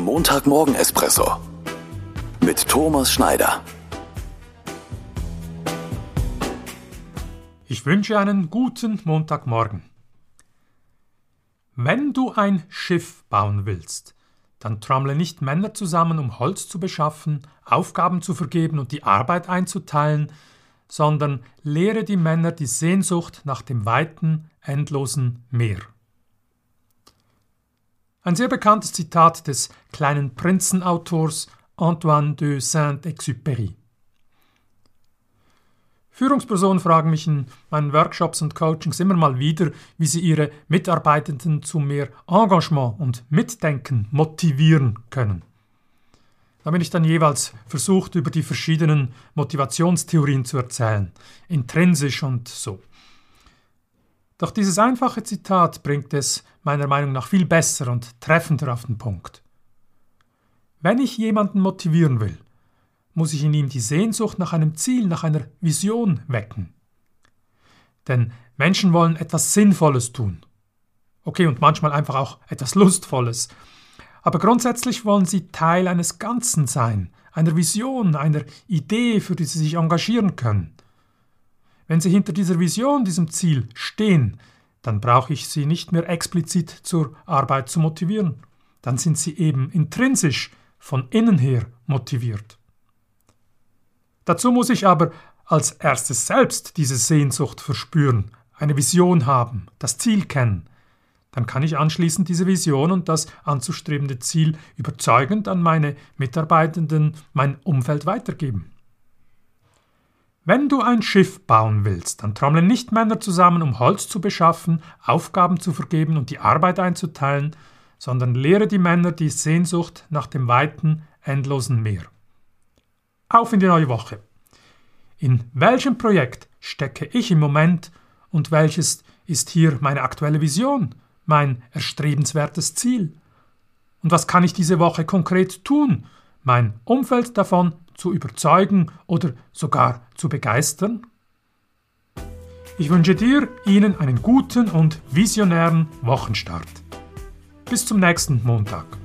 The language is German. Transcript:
Der Montagmorgen-Espresso mit Thomas Schneider. Ich wünsche einen guten Montagmorgen. Wenn du ein Schiff bauen willst, dann trommle nicht Männer zusammen, um Holz zu beschaffen, Aufgaben zu vergeben und die Arbeit einzuteilen, sondern lehre die Männer die Sehnsucht nach dem weiten, endlosen Meer. Ein sehr bekanntes Zitat des kleinen Prinzenautors Antoine de Saint-Exupéry. Führungspersonen fragen mich in meinen Workshops und Coachings immer mal wieder, wie sie ihre Mitarbeitenden zu mehr Engagement und Mitdenken motivieren können. Da bin ich dann jeweils versucht, über die verschiedenen Motivationstheorien zu erzählen, intrinsisch und so. Doch dieses einfache Zitat bringt es meiner Meinung nach viel besser und treffender auf den Punkt. Wenn ich jemanden motivieren will, muss ich in ihm die Sehnsucht nach einem Ziel, nach einer Vision wecken. Denn Menschen wollen etwas Sinnvolles tun. Okay, und manchmal einfach auch etwas Lustvolles. Aber grundsätzlich wollen sie Teil eines Ganzen sein, einer Vision, einer Idee, für die sie sich engagieren können. Wenn Sie hinter dieser Vision, diesem Ziel stehen, dann brauche ich Sie nicht mehr explizit zur Arbeit zu motivieren. Dann sind Sie eben intrinsisch von innen her motiviert. Dazu muss ich aber als erstes selbst diese Sehnsucht verspüren, eine Vision haben, das Ziel kennen. Dann kann ich anschließend diese Vision und das anzustrebende Ziel überzeugend an meine Mitarbeitenden, mein Umfeld weitergeben. Wenn du ein Schiff bauen willst, dann trommeln nicht Männer zusammen, um Holz zu beschaffen, Aufgaben zu vergeben und die Arbeit einzuteilen, sondern lehre die Männer die Sehnsucht nach dem weiten, endlosen Meer. Auf in die neue Woche. In welchem Projekt stecke ich im Moment und welches ist hier meine aktuelle Vision, mein erstrebenswertes Ziel? Und was kann ich diese Woche konkret tun, mein Umfeld davon zu überzeugen oder sogar zu begeistern? Ich wünsche dir, Ihnen einen guten und visionären Wochenstart. Bis zum nächsten Montag.